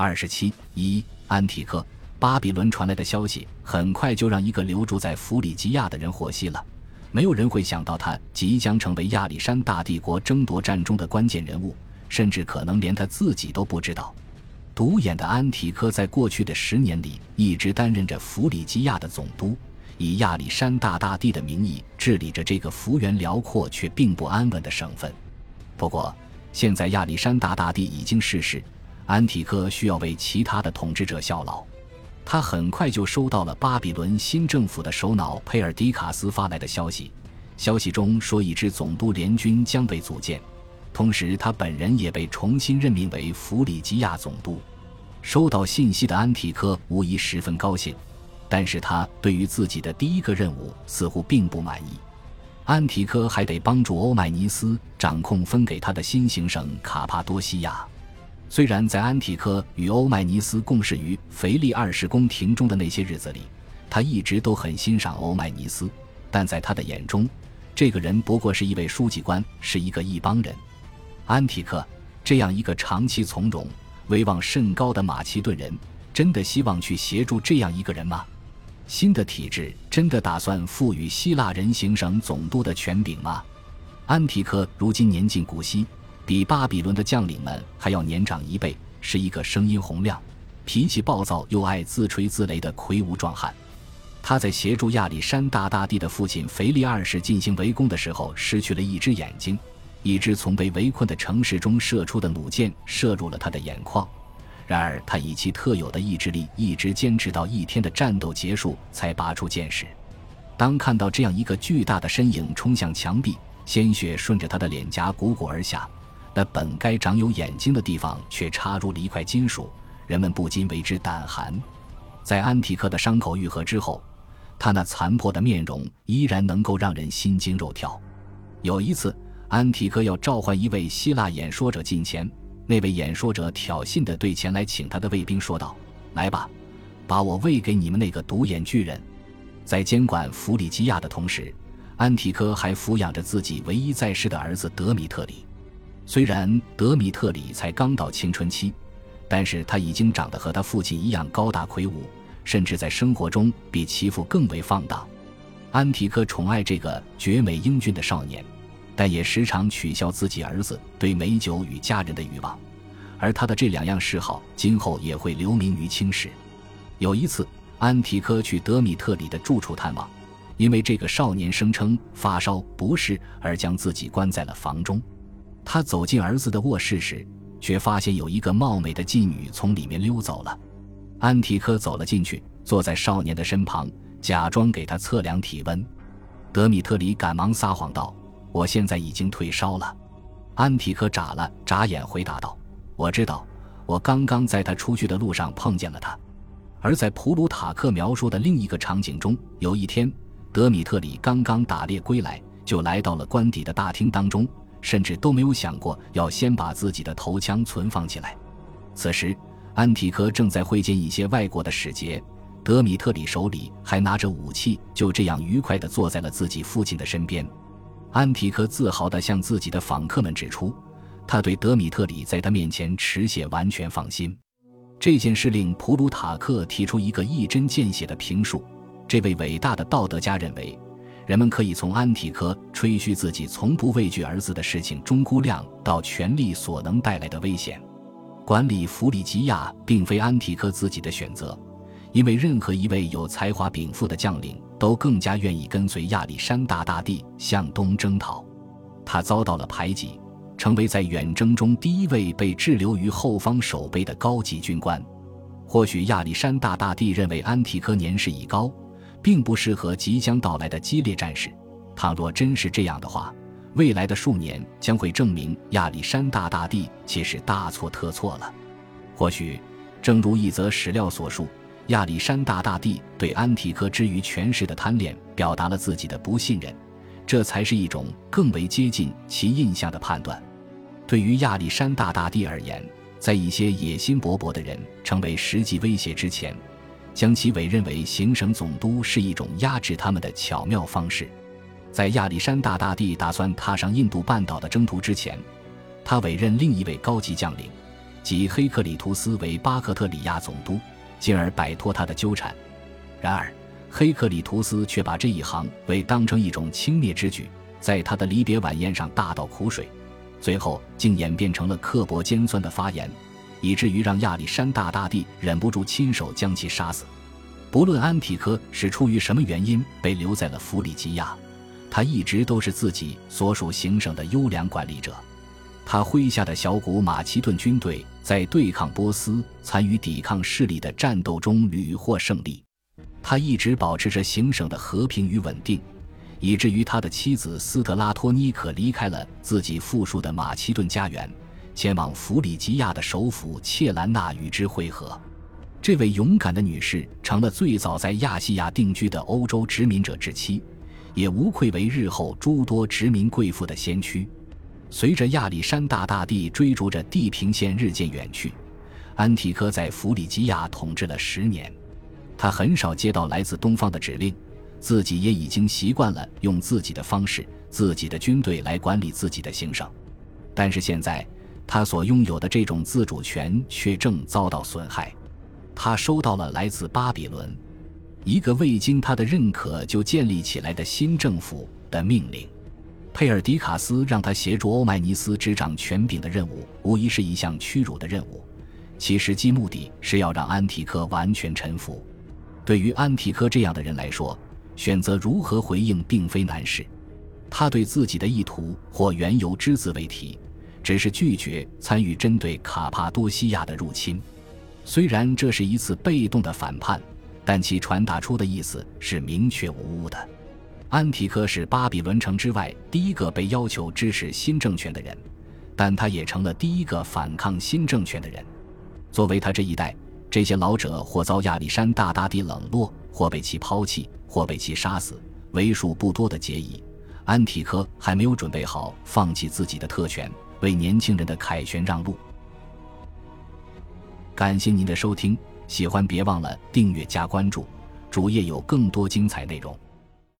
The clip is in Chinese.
二十七一，安提克，巴比伦传来的消息很快就让一个留住在弗里吉亚的人获悉了。没有人会想到他即将成为亚历山大帝国争夺战中的关键人物，甚至可能连他自己都不知道。独眼的安提柯在过去的十年里一直担任着弗里吉亚的总督，以亚历山大大帝的名义治理着这个幅员辽阔却并不安稳的省份。不过，现在亚历山大大帝已经逝世，安提柯需要为其他的统治者效劳。他很快就收到了巴比伦新政府的首脑佩尔迪卡斯发来的消息，消息中说一支总督联军将被组建，同时他本人也被重新任命为弗里吉亚总督。收到信息的安提柯无疑十分高兴，但是他对于自己的第一个任务似乎并不满意。安提柯还得帮助欧迈尼斯掌控分给他的新行省卡帕多西亚。虽然在安提柯与欧迈尼斯共事于腓力二世宫廷中的那些日子里，他一直都很欣赏欧迈尼斯，但在他的眼中，这个人不过是一位书记官，是一个一帮人。安提柯这样一个长期从容、威望甚高的马其顿人，真的希望去协助这样一个人吗？新的体制真的打算赋予希腊人行省总督的权柄吗？安提柯如今年近古稀。比巴比伦的将领们还要年长一倍，是一个声音洪亮、脾气暴躁又爱自吹自擂的魁梧壮汉。他在协助亚历山大大帝的父亲腓力二世进行围攻的时候，失去了一只眼睛，一只从被围困的城市中射出的弩箭射入了他的眼眶。然而，他以其特有的意志力，一直坚持到一天的战斗结束才拔出箭矢。当看到这样一个巨大的身影冲向墙壁，鲜血顺着他的脸颊汩汩而下。那本该长有眼睛的地方却插入了一块金属，人们不禁为之胆寒。在安提克的伤口愈合之后，他那残破的面容依然能够让人心惊肉跳。有一次，安提克要召唤一位希腊演说者近前，那位演说者挑衅地对前来请他的卫兵说道：“来吧，把我喂给你们那个独眼巨人。”在监管弗里基亚的同时，安提柯还抚养着自己唯一在世的儿子德米特里。虽然德米特里才刚到青春期，但是他已经长得和他父亲一样高大魁梧，甚至在生活中比其父更为放荡。安提柯宠爱这个绝美英俊的少年，但也时常取笑自己儿子对美酒与家人的欲望，而他的这两样嗜好今后也会留名于青史。有一次，安提柯去德米特里的住处探望，因为这个少年声称发烧不适，而将自己关在了房中。他走进儿子的卧室时，却发现有一个貌美的妓女从里面溜走了。安提柯走了进去，坐在少年的身旁，假装给他测量体温。德米特里赶忙撒谎道：“我现在已经退烧了。”安提柯眨了眨眼，回答道：“我知道，我刚刚在他出去的路上碰见了他。”而在普鲁塔克描述的另一个场景中，有一天，德米特里刚刚打猎归来，就来到了官邸的大厅当中。甚至都没有想过要先把自己的头枪存放起来。此时，安提柯正在会见一些外国的使节，德米特里手里还拿着武器，就这样愉快地坐在了自己父亲的身边。安提柯自豪地向自己的访客们指出，他对德米特里在他面前持械完全放心。这件事令普鲁塔克提出一个一针见血的评述：这位伟大的道德家认为。人们可以从安提柯吹嘘自己从不畏惧儿子的事情中估量到权力所能带来的危险。管理弗里吉亚并非安提柯自己的选择，因为任何一位有才华禀赋的将领都更加愿意跟随亚历山大大帝向东征讨。他遭到了排挤，成为在远征中第一位被滞留于后方守备的高级军官。或许亚历山大大帝认为安提柯年事已高。并不适合即将到来的激烈战事。倘若真是这样的话，未来的数年将会证明亚历山大大帝其实大错特错了。或许，正如一则史料所述，亚历山大大帝对安提柯之于权势的贪恋表达了自己的不信任，这才是一种更为接近其印象的判断。对于亚历山大大帝而言，在一些野心勃勃的人成为实际威胁之前。将其委任为行省总督是一种压制他们的巧妙方式。在亚历山大大帝打算踏上印度半岛的征途之前，他委任另一位高级将领，即黑克里图斯为巴克特里亚总督，进而摆脱他的纠缠。然而，黑克里图斯却把这一行为当成一种轻蔑之举，在他的离别晚宴上大倒苦水，最后竟演变成了刻薄尖酸的发言，以至于让亚历山大大帝忍不住亲手将其杀死。不论安提柯是出于什么原因被留在了弗里吉亚，他一直都是自己所属行省的优良管理者。他麾下的小股马其顿军队在对抗波斯、参与抵抗势力的战斗中屡获胜利。他一直保持着行省的和平与稳定，以至于他的妻子斯特拉托尼可离开了自己富庶的马其顿家园，前往弗里吉亚的首府切兰纳与之会合。这位勇敢的女士成了最早在亚细亚定居的欧洲殖民者之妻，也无愧为日后诸多殖民贵妇的先驱。随着亚历山大大帝追逐着地平线日渐远去，安提柯在弗里吉亚统治了十年。他很少接到来自东方的指令，自己也已经习惯了用自己的方式、自己的军队来管理自己的行省。但是现在，他所拥有的这种自主权却正遭到损害。他收到了来自巴比伦一个未经他的认可就建立起来的新政府的命令。佩尔迪卡斯让他协助欧迈尼斯执掌权柄的任务，无疑是一项屈辱的任务，其实际目的是要让安提柯完全臣服。对于安提柯这样的人来说，选择如何回应并非难事。他对自己的意图或缘由只字未提，只是拒绝参与针对卡帕多西亚的入侵。虽然这是一次被动的反叛，但其传达出的意思是明确无误的。安提柯是巴比伦城之外第一个被要求支持新政权的人，但他也成了第一个反抗新政权的人。作为他这一代，这些老者或遭亚历山大大帝冷落，或被其抛弃，或被其杀死，为数不多的结义。安提柯还没有准备好放弃自己的特权，为年轻人的凯旋让路。感谢您的收听，喜欢别忘了订阅加关注，主页有更多精彩内容。